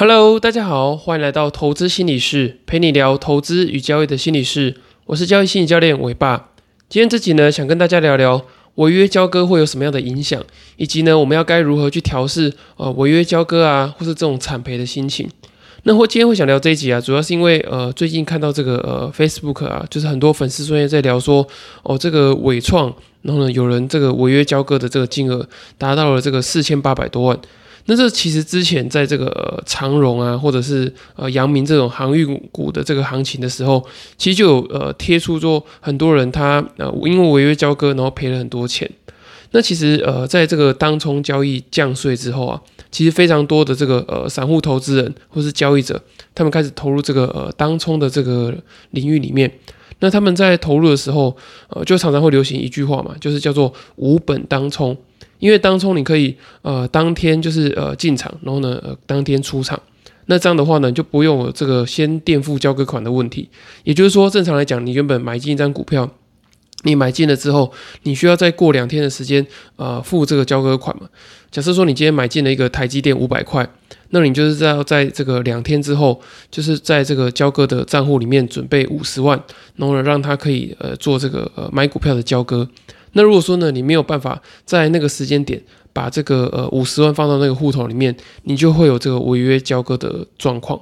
Hello，大家好，欢迎来到投资心理室，陪你聊投资与交易的心理室。我是交易心理教练伟爸。今天这集呢，想跟大家聊聊违约交割会有什么样的影响，以及呢，我们要该如何去调试呃违约交割啊，或是这种惨赔的心情。那我今天会想聊这一集啊，主要是因为呃最近看到这个呃 Facebook 啊，就是很多粉丝专业在聊说哦这个伟创，然后呢有人这个违约交割的这个金额达到了这个四千八百多万。那这其实之前在这个长荣啊，或者是呃阳明这种航运股的这个行情的时候，其实就有呃贴出说很多人他呃因为违约交割，然后赔了很多钱。那其实呃在这个当冲交易降税之后啊，其实非常多的这个呃散户投资人或是交易者，他们开始投入这个呃当冲的这个领域里面。那他们在投入的时候，呃就常常会流行一句话嘛，就是叫做无本当冲。因为当冲你可以呃当天就是呃进场，然后呢呃当天出场，那这样的话呢就不用有这个先垫付交割款的问题。也就是说，正常来讲，你原本买进一张股票，你买进了之后，你需要再过两天的时间呃付这个交割款嘛。假设说你今天买进了一个台积电五百块，那你就是要在这个两天之后，就是在这个交割的账户里面准备五十万，然后呢让它可以呃做这个呃买股票的交割。那如果说呢，你没有办法在那个时间点把这个呃五十万放到那个户头里面，你就会有这个违约交割的状况。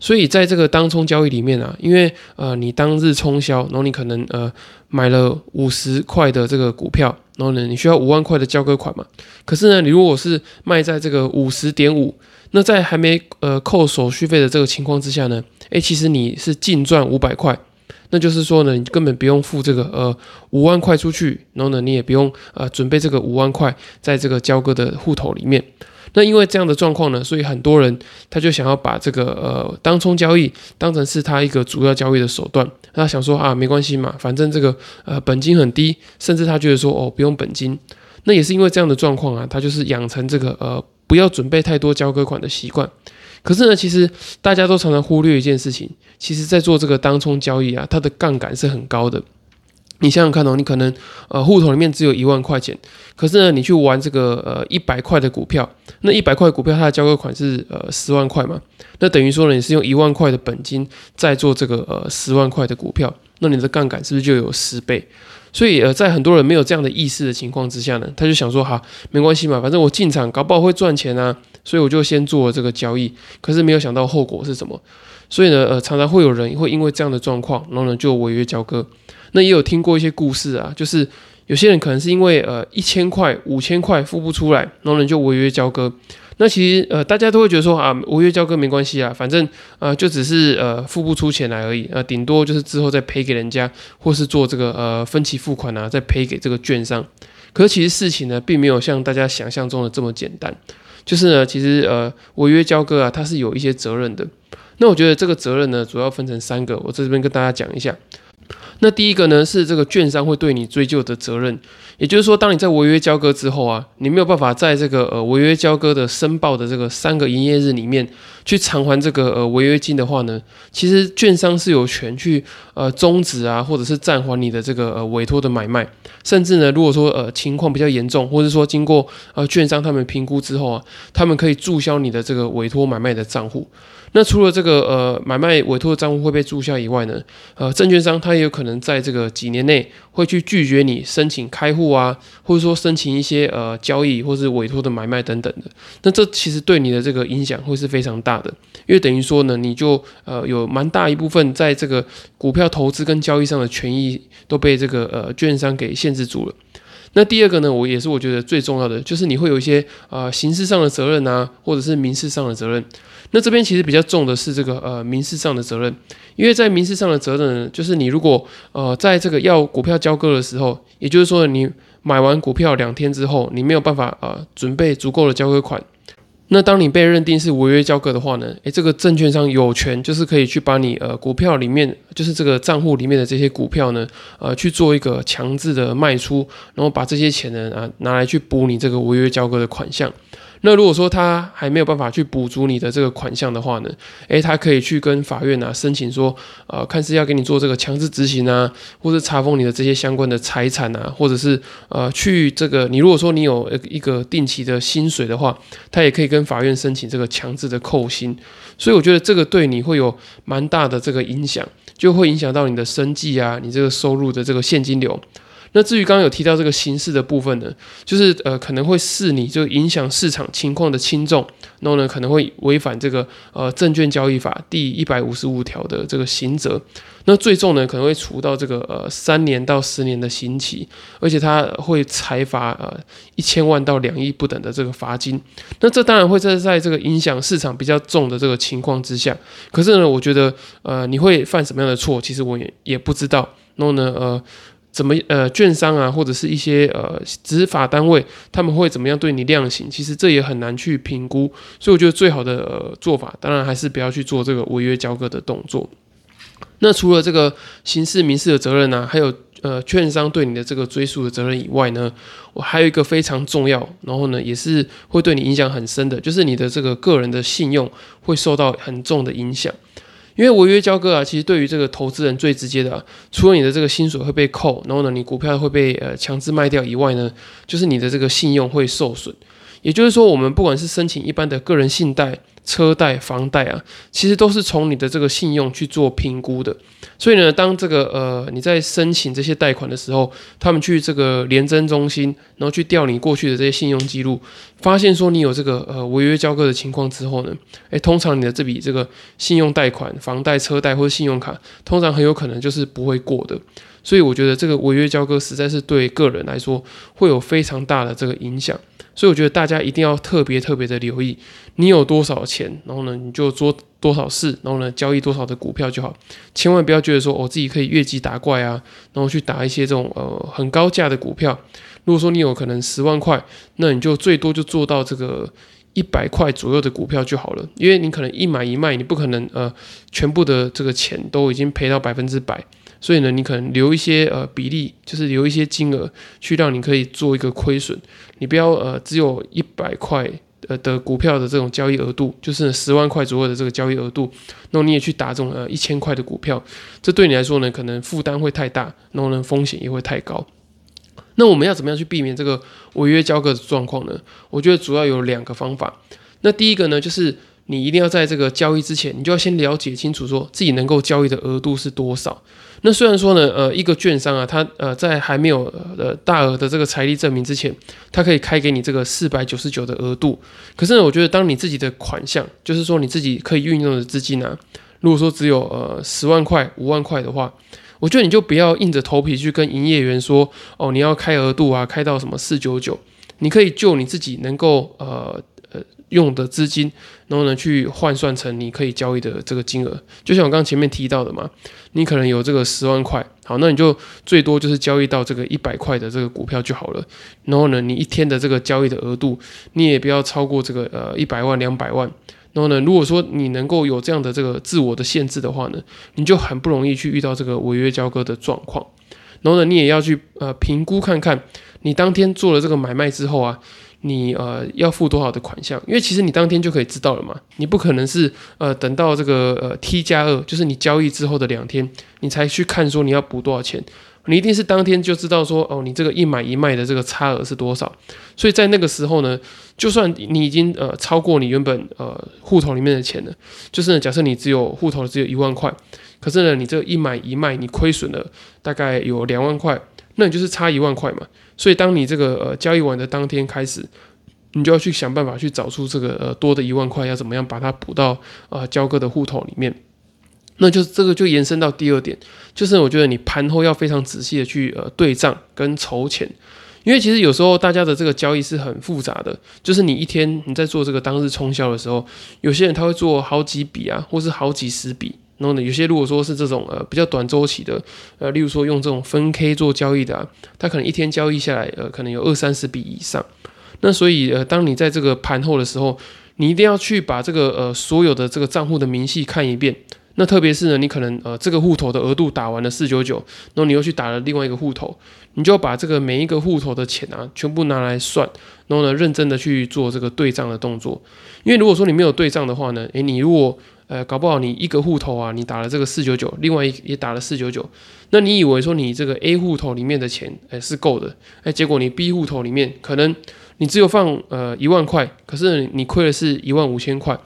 所以在这个当冲交易里面啊，因为呃你当日冲销，然后你可能呃买了五十块的这个股票，然后呢你需要五万块的交割款嘛。可是呢，你如果是卖在这个五十点五，那在还没呃扣手续费的这个情况之下呢，诶，其实你是净赚五百块。那就是说呢，你根本不用付这个呃五万块出去，然后呢，你也不用呃准备这个五万块在这个交割的户头里面。那因为这样的状况呢，所以很多人他就想要把这个呃当冲交易当成是他一个主要交易的手段。他想说啊，没关系嘛，反正这个呃本金很低，甚至他觉得说哦不用本金。那也是因为这样的状况啊，他就是养成这个呃不要准备太多交割款的习惯。可是呢，其实大家都常常忽略一件事情，其实，在做这个当冲交易啊，它的杠杆是很高的。你想想看哦，你可能呃户头里面只有一万块钱，可是呢，你去玩这个呃一百块的股票，那一百块股票它的交割款是呃十万块嘛，那等于说呢，你是用一万块的本金在做这个呃十万块的股票，那你的杠杆是不是就有十倍？所以呃，在很多人没有这样的意识的情况之下呢，他就想说哈，没关系嘛，反正我进场搞不好会赚钱啊。所以我就先做了这个交易，可是没有想到后果是什么。所以呢，呃，常常会有人会因为这样的状况，然后呢就违约交割。那也有听过一些故事啊，就是有些人可能是因为呃一千块、五千块付不出来，然后呢就违约交割。那其实呃大家都会觉得说啊，违约交割没关系啊，反正呃就只是呃付不出钱来而已，呃顶多就是之后再赔给人家，或是做这个呃分期付款啊，再赔给这个券商。可是其实事情呢，并没有像大家想象中的这么简单。就是呢，其实呃，违约交割啊，它是有一些责任的。那我觉得这个责任呢，主要分成三个，我在这边跟大家讲一下。那第一个呢，是这个券商会对你追究的责任。也就是说，当你在违约交割之后啊，你没有办法在这个呃违约交割的申报的这个三个营业日里面去偿还这个呃违约金的话呢，其实券商是有权去呃终止啊，或者是暂缓你的这个呃委托的买卖。甚至呢，如果说呃情况比较严重，或者说经过呃券商他们评估之后啊，他们可以注销你的这个委托买卖的账户。那除了这个呃买卖委托的账户会被注销以外呢，呃证券商他也有可能在这个几年内会去拒绝你申请开户啊，或者说申请一些呃交易或是委托的买卖等等的。那这其实对你的这个影响会是非常大的，因为等于说呢，你就呃有蛮大一部分在这个股票投资跟交易上的权益都被这个呃券商给限制住了。那第二个呢，我也是我觉得最重要的，就是你会有一些呃刑事上的责任啊，或者是民事上的责任。那这边其实比较重的是这个呃民事上的责任，因为在民事上的责任，就是你如果呃在这个要股票交割的时候，也就是说你买完股票两天之后，你没有办法呃准备足够的交割款，那当你被认定是违约交割的话呢，诶，这个证券商有权就是可以去把你呃股票里面就是这个账户里面的这些股票呢，呃去做一个强制的卖出，然后把这些钱呢啊拿来去补你这个违约交割的款项。那如果说他还没有办法去补足你的这个款项的话呢，诶，他可以去跟法院啊申请说，呃，看是要给你做这个强制执行啊，或者查封你的这些相关的财产啊，或者是呃去这个你如果说你有一个定期的薪水的话，他也可以跟法院申请这个强制的扣薪。所以我觉得这个对你会有蛮大的这个影响，就会影响到你的生计啊，你这个收入的这个现金流。那至于刚刚有提到这个刑事的部分呢，就是呃可能会视你就影响市场情况的轻重，然后呢可能会违反这个呃证券交易法第一百五十五条的这个刑责。那最重呢可能会处到这个呃三年到十年的刑期，而且他会裁罚呃一千万到两亿不等的这个罚金。那这当然会在在这个影响市场比较重的这个情况之下，可是呢我觉得呃你会犯什么样的错，其实我也也不知道。然后呢呃。怎么呃，券商啊，或者是一些呃执法单位，他们会怎么样对你量刑？其实这也很难去评估，所以我觉得最好的呃做法，当然还是不要去做这个违约交割的动作。那除了这个刑事、民事的责任呢，还有呃券商对你的这个追诉的责任以外呢，我还有一个非常重要，然后呢也是会对你影响很深的，就是你的这个个人的信用会受到很重的影响。因为违约交割啊，其实对于这个投资人最直接的，除了你的这个薪水会被扣，然后呢，你股票会被呃强制卖掉以外呢，就是你的这个信用会受损。也就是说，我们不管是申请一般的个人信贷。车贷、房贷啊，其实都是从你的这个信用去做评估的。所以呢，当这个呃你在申请这些贷款的时候，他们去这个联征中心，然后去调你过去的这些信用记录，发现说你有这个呃违约交割的情况之后呢，诶，通常你的这笔这个信用贷款、房贷、车贷或者信用卡，通常很有可能就是不会过的。所以我觉得这个违约交割实在是对个人来说会有非常大的这个影响。所以我觉得大家一定要特别特别的留意，你有多少钱，然后呢你就做多少事，然后呢交易多少的股票就好，千万不要觉得说我自己可以越级打怪啊，然后去打一些这种呃很高价的股票。如果说你有可能十万块，那你就最多就做到这个一百块左右的股票就好了，因为你可能一买一卖，你不可能呃全部的这个钱都已经赔到百分之百。所以呢，你可能留一些呃比例，就是留一些金额，去让你可以做一个亏损。你不要呃只有一百块呃的股票的这种交易额度，就是十万块左右的这个交易额度，那你也去打这种呃一千块的股票，这对你来说呢，可能负担会太大，然后呢风险也会太高。那我们要怎么样去避免这个违约交割的状况呢？我觉得主要有两个方法。那第一个呢，就是。你一定要在这个交易之前，你就要先了解清楚，说自己能够交易的额度是多少。那虽然说呢，呃，一个券商啊，他呃在还没有呃大额的这个财力证明之前，他可以开给你这个四百九十九的额度。可是呢，我觉得当你自己的款项，就是说你自己可以运用的资金呢，如果说只有呃十万块、五万块的话，我觉得你就不要硬着头皮去跟营业员说，哦，你要开额度啊，开到什么四九九，你可以就你自己能够呃。用的资金，然后呢，去换算成你可以交易的这个金额。就像我刚前面提到的嘛，你可能有这个十万块，好，那你就最多就是交易到这个一百块的这个股票就好了。然后呢，你一天的这个交易的额度，你也不要超过这个呃一百万、两百万。然后呢，如果说你能够有这样的这个自我的限制的话呢，你就很不容易去遇到这个违约交割的状况。然后呢，你也要去呃评估看看，你当天做了这个买卖之后啊。你呃要付多少的款项？因为其实你当天就可以知道了嘛，你不可能是呃等到这个呃 T 加二，就是你交易之后的两天，你才去看说你要补多少钱，你一定是当天就知道说哦，你这个一买一卖的这个差额是多少。所以在那个时候呢，就算你已经呃超过你原本呃户头里面的钱了，就是假设你只有户头只有一万块，可是呢你这一买一卖你亏损了大概有两万块，那你就是差一万块嘛。所以，当你这个呃交易完的当天开始，你就要去想办法去找出这个呃多的一万块要怎么样把它补到呃交割的户头里面。那就这个就延伸到第二点，就是我觉得你盘后要非常仔细的去呃对账跟筹钱，因为其实有时候大家的这个交易是很复杂的，就是你一天你在做这个当日冲销的时候，有些人他会做好几笔啊，或是好几十笔。然后呢，有些如果说是这种呃比较短周期的，呃，例如说用这种分 K 做交易的，啊，它可能一天交易下来，呃，可能有二三十笔以上。那所以呃，当你在这个盘后的时候，你一定要去把这个呃所有的这个账户的明细看一遍，那特别是呢，你可能呃这个户头的额度打完了四九九，然后你又去打了另外一个户头，你就要把这个每一个户头的钱啊全部拿来算，然后呢认真的去做这个对账的动作。因为如果说你没有对账的话呢，诶，你如果呃搞不好你一个户头啊，你打了这个四九九，另外一也打了四九九，那你以为说你这个 A 户头里面的钱诶是够的，诶，结果你 B 户头里面可能你只有放呃一万块，可是你亏的是一万五千块。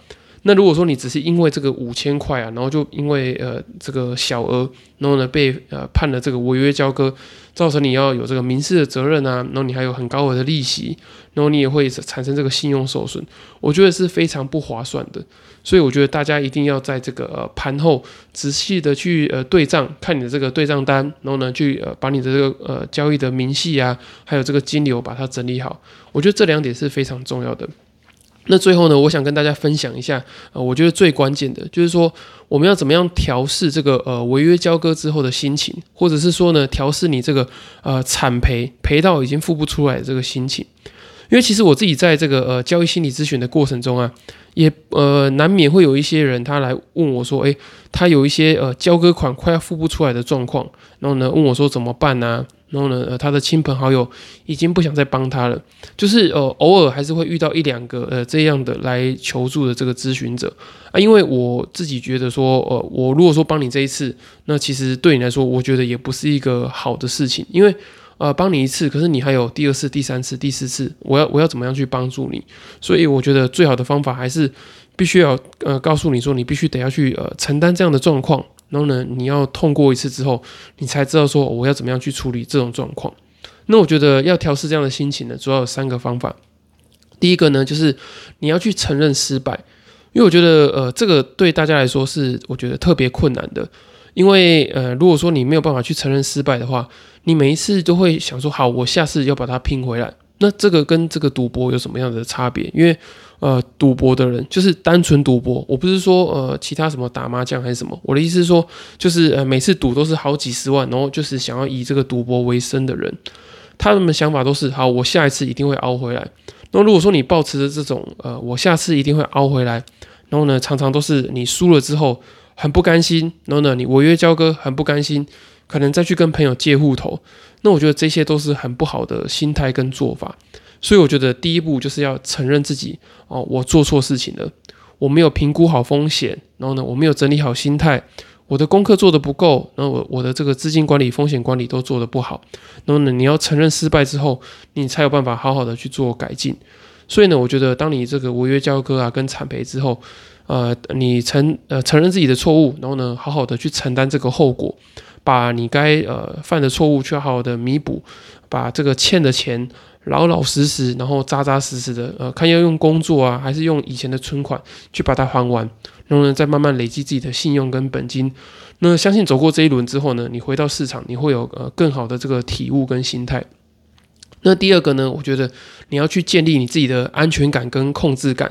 那如果说你只是因为这个五千块啊，然后就因为呃这个小额，然后呢被呃判了这个违约交割，造成你要有这个民事的责任啊，然后你还有很高额的利息，然后你也会产生这个信用受损，我觉得是非常不划算的。所以我觉得大家一定要在这个呃盘后仔细的去呃对账，看你的这个对账单，然后呢去呃把你的这个呃交易的明细啊，还有这个金流把它整理好，我觉得这两点是非常重要的。那最后呢，我想跟大家分享一下，呃，我觉得最关键的就是说，我们要怎么样调试这个呃违约交割之后的心情，或者是说呢，调试你这个呃惨赔赔到已经付不出来的这个心情。因为其实我自己在这个呃交易心理咨询的过程中啊，也呃难免会有一些人他来问我说，诶，他有一些呃交割款快要付不出来的状况，然后呢问我说怎么办呢？然后呢，呃，他的亲朋好友已经不想再帮他了，就是呃，偶尔还是会遇到一两个呃这样的来求助的这个咨询者啊。因为我自己觉得说，呃，我如果说帮你这一次，那其实对你来说，我觉得也不是一个好的事情，因为呃，帮你一次，可是你还有第二次、第三次、第四次，我要我要怎么样去帮助你？所以我觉得最好的方法还是必须要呃告诉你说，你必须得要去呃承担这样的状况。然后呢，你要痛过一次之后，你才知道说我要怎么样去处理这种状况。那我觉得要调试这样的心情呢，主要有三个方法。第一个呢，就是你要去承认失败，因为我觉得呃，这个对大家来说是我觉得特别困难的。因为呃，如果说你没有办法去承认失败的话，你每一次都会想说，好，我下次要把它拼回来。那这个跟这个赌博有什么样的差别？因为呃，赌博的人就是单纯赌博，我不是说呃其他什么打麻将还是什么，我的意思是说，就是呃每次赌都是好几十万，然后就是想要以这个赌博为生的人，他们的想法都是好，我下一次一定会熬回来。那如果说你抱持着这种呃我下次一定会熬回来，然后呢常常都是你输了之后很不甘心，然后呢你违约交割很不甘心，可能再去跟朋友借户头，那我觉得这些都是很不好的心态跟做法。所以我觉得第一步就是要承认自己哦，我做错事情了，我没有评估好风险，然后呢，我没有整理好心态，我的功课做得不够，然后我我的这个资金管理、风险管理都做得不好，然后呢，你要承认失败之后，你才有办法好好的去做改进。所以呢，我觉得当你这个违约交割啊跟惨赔之后，呃，你承呃承认自己的错误，然后呢，好好的去承担这个后果，把你该呃犯的错误去好好的弥补，把这个欠的钱。老老实实，然后扎扎实实的，呃，看要用工作啊，还是用以前的存款去把它还完，然后呢，再慢慢累积自己的信用跟本金。那相信走过这一轮之后呢，你回到市场，你会有呃更好的这个体悟跟心态。那第二个呢，我觉得你要去建立你自己的安全感跟控制感，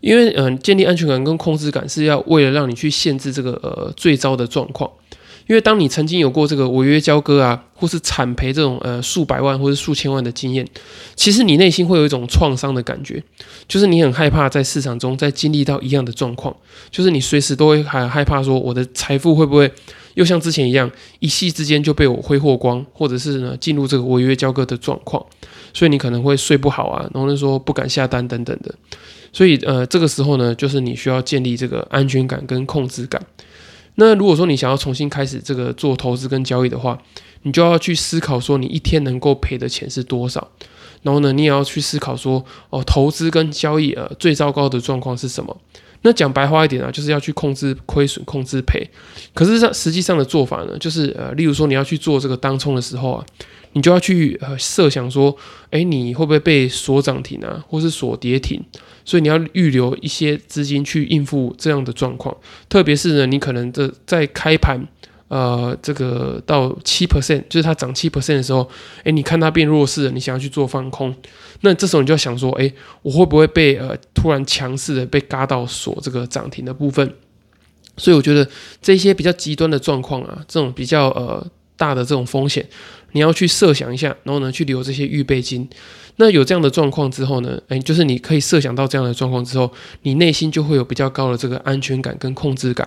因为嗯，建立安全感跟控制感是要为了让你去限制这个呃最糟的状况。因为当你曾经有过这个违约交割啊，或是惨赔这种呃数百万或者数千万的经验，其实你内心会有一种创伤的感觉，就是你很害怕在市场中再经历到一样的状况，就是你随时都会很害怕说我的财富会不会又像之前一样一夕之间就被我挥霍光，或者是呢进入这个违约交割的状况，所以你可能会睡不好啊，然后说不敢下单等等的，所以呃这个时候呢，就是你需要建立这个安全感跟控制感。那如果说你想要重新开始这个做投资跟交易的话，你就要去思考说你一天能够赔的钱是多少，然后呢，你也要去思考说哦，投资跟交易呃最糟糕的状况是什么？那讲白话一点啊，就是要去控制亏损、控制赔。可是上实际上的做法呢，就是呃，例如说你要去做这个当冲的时候啊，你就要去呃设想说，哎，你会不会被锁涨停啊，或是锁跌停？所以你要预留一些资金去应付这样的状况，特别是呢，你可能这在开盘，呃，这个到七 percent，就是它涨七 percent 的时候，诶，你看它变弱势了，你想要去做放空，那这时候你就要想说，诶，我会不会被呃突然强势的被嘎到锁这个涨停的部分？所以我觉得这些比较极端的状况啊，这种比较呃大的这种风险，你要去设想一下，然后呢，去留这些预备金。那有这样的状况之后呢？诶，就是你可以设想到这样的状况之后，你内心就会有比较高的这个安全感跟控制感。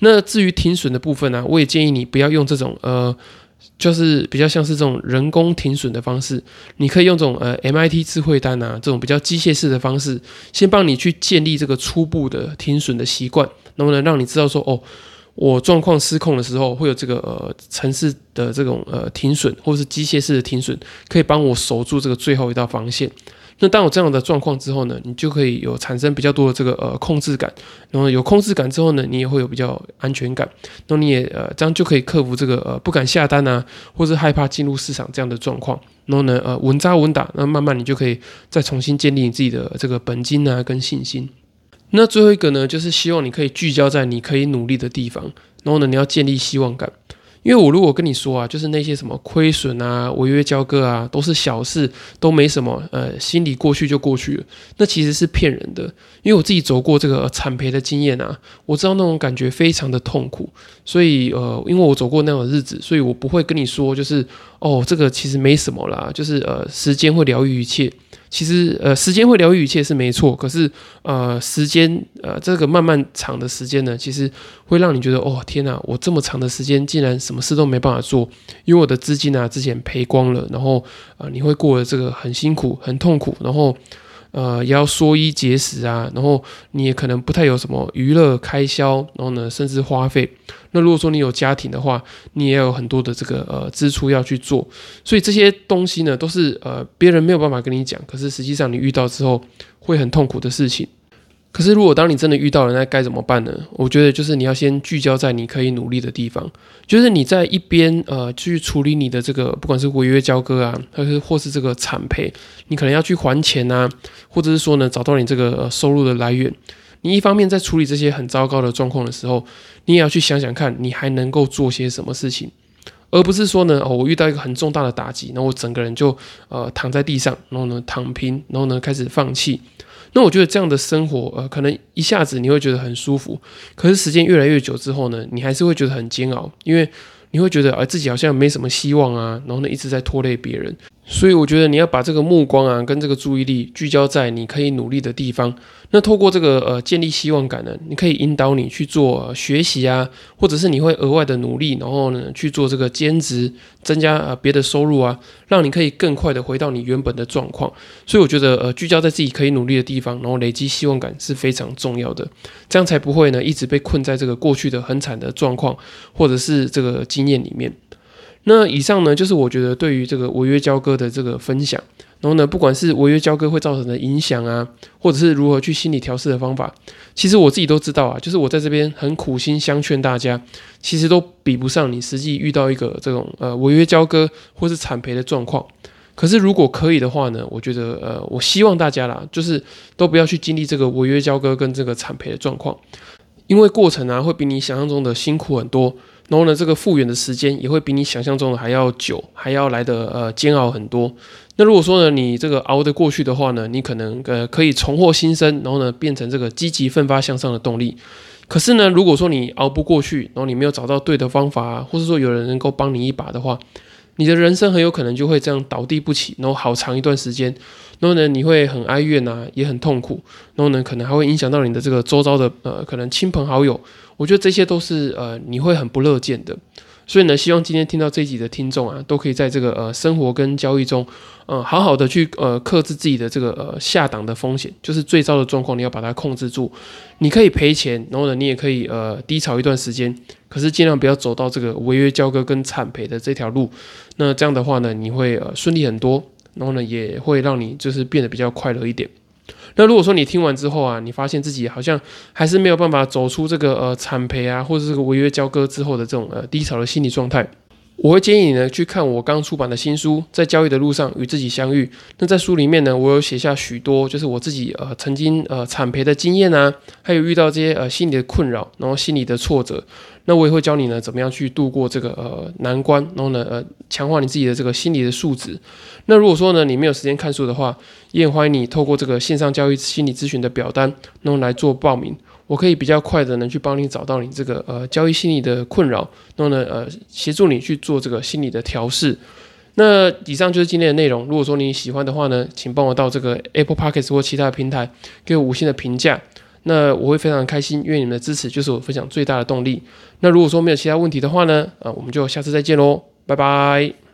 那至于停损的部分呢，我也建议你不要用这种呃。就是比较像是这种人工停损的方式，你可以用这种呃 MIT 智慧单啊这种比较机械式的方式，先帮你去建立这个初步的停损的习惯，能不能让你知道说哦，我状况失控的时候会有这个呃城市的这种呃停损，或是机械式的停损，可以帮我守住这个最后一道防线。那当有这样的状况之后呢，你就可以有产生比较多的这个呃控制感，然后有控制感之后呢，你也会有比较安全感，那你也呃这样就可以克服这个呃不敢下单啊，或是害怕进入市场这样的状况，然后呢呃稳扎稳打，那慢慢你就可以再重新建立你自己的这个本金啊跟信心。那最后一个呢，就是希望你可以聚焦在你可以努力的地方，然后呢你要建立希望感。因为我如果跟你说啊，就是那些什么亏损啊、违约交割啊，都是小事，都没什么，呃，心里过去就过去了，那其实是骗人的。因为我自己走过这个惨赔的经验啊，我知道那种感觉非常的痛苦，所以呃，因为我走过那种日子，所以我不会跟你说，就是哦，这个其实没什么啦，就是呃，时间会疗愈一切。其实，呃，时间会疗愈一切是没错，可是，呃，时间，呃，这个漫漫长的时间呢，其实会让你觉得，哦，天哪，我这么长的时间竟然什么事都没办法做，因为我的资金啊之前赔光了，然后，呃，你会过得这个很辛苦、很痛苦，然后。呃，也要缩衣节食啊，然后你也可能不太有什么娱乐开销，然后呢，甚至花费。那如果说你有家庭的话，你也有很多的这个呃支出要去做，所以这些东西呢，都是呃别人没有办法跟你讲，可是实际上你遇到之后会很痛苦的事情。可是，如果当你真的遇到了，那该怎么办呢？我觉得就是你要先聚焦在你可以努力的地方，就是你在一边呃去处理你的这个不管是违约交割啊，还是或是这个惨赔，你可能要去还钱啊，或者是说呢找到你这个收入的来源。你一方面在处理这些很糟糕的状况的时候，你也要去想想看你还能够做些什么事情，而不是说呢哦我遇到一个很重大的打击，然后我整个人就呃躺在地上，然后呢躺平，然后呢开始放弃。那我觉得这样的生活，呃，可能一下子你会觉得很舒服，可是时间越来越久之后呢，你还是会觉得很煎熬，因为你会觉得，呃，自己好像没什么希望啊，然后呢，一直在拖累别人。所以我觉得你要把这个目光啊，跟这个注意力聚焦在你可以努力的地方。那透过这个呃建立希望感呢，你可以引导你去做学习啊，或者是你会额外的努力，然后呢去做这个兼职，增加呃别的收入啊，让你可以更快的回到你原本的状况。所以我觉得呃聚焦在自己可以努力的地方，然后累积希望感是非常重要的，这样才不会呢一直被困在这个过去的很惨的状况，或者是这个经验里面。那以上呢，就是我觉得对于这个违约交割的这个分享。然后呢，不管是违约交割会造成的影响啊，或者是如何去心理调试的方法，其实我自己都知道啊。就是我在这边很苦心相劝大家，其实都比不上你实际遇到一个这种呃违约交割或是惨赔的状况。可是如果可以的话呢，我觉得呃，我希望大家啦，就是都不要去经历这个违约交割跟这个惨赔的状况，因为过程啊会比你想象中的辛苦很多。然后呢，这个复原的时间也会比你想象中的还要久，还要来的呃煎熬很多。那如果说呢，你这个熬得过去的话呢，你可能呃可以重获新生，然后呢变成这个积极奋发向上的动力。可是呢，如果说你熬不过去，然后你没有找到对的方法，或者说有人能够帮你一把的话，你的人生很有可能就会这样倒地不起，然后好长一段时间。然后呢，你会很哀怨呐，也很痛苦。然后呢，可能还会影响到你的这个周遭的呃，可能亲朋好友。我觉得这些都是呃，你会很不乐见的。所以呢，希望今天听到这一集的听众啊，都可以在这个呃生活跟交易中，呃，好好的去呃克制自己的这个呃下档的风险，就是最糟的状况，你要把它控制住。你可以赔钱，然后呢，你也可以呃低潮一段时间，可是尽量不要走到这个违约交割跟惨赔的这条路。那这样的话呢，你会呃顺利很多。然后呢，也会让你就是变得比较快乐一点。那如果说你听完之后啊，你发现自己好像还是没有办法走出这个呃惨赔啊，或者这个违约交割之后的这种呃低潮的心理状态。我会建议你呢去看我刚出版的新书《在交易的路上与自己相遇》。那在书里面呢，我有写下许多就是我自己呃曾经呃惨赔的经验啊，还有遇到这些呃心理的困扰，然后心理的挫折。那我也会教你呢怎么样去度过这个呃难关，然后呢呃强化你自己的这个心理的素质。那如果说呢你没有时间看书的话，也欢迎你透过这个线上交易心理咨询的表单，然后来做报名。我可以比较快的能去帮你找到你这个呃交易心理的困扰，然后呢呃协助你去做这个心理的调试。那以上就是今天的内容。如果说你喜欢的话呢，请帮我到这个 Apple Podcast 或其他的平台给我五星的评价。那我会非常开心，因为你们的支持就是我分享最大的动力。那如果说没有其他问题的话呢，啊，我们就下次再见喽，拜拜。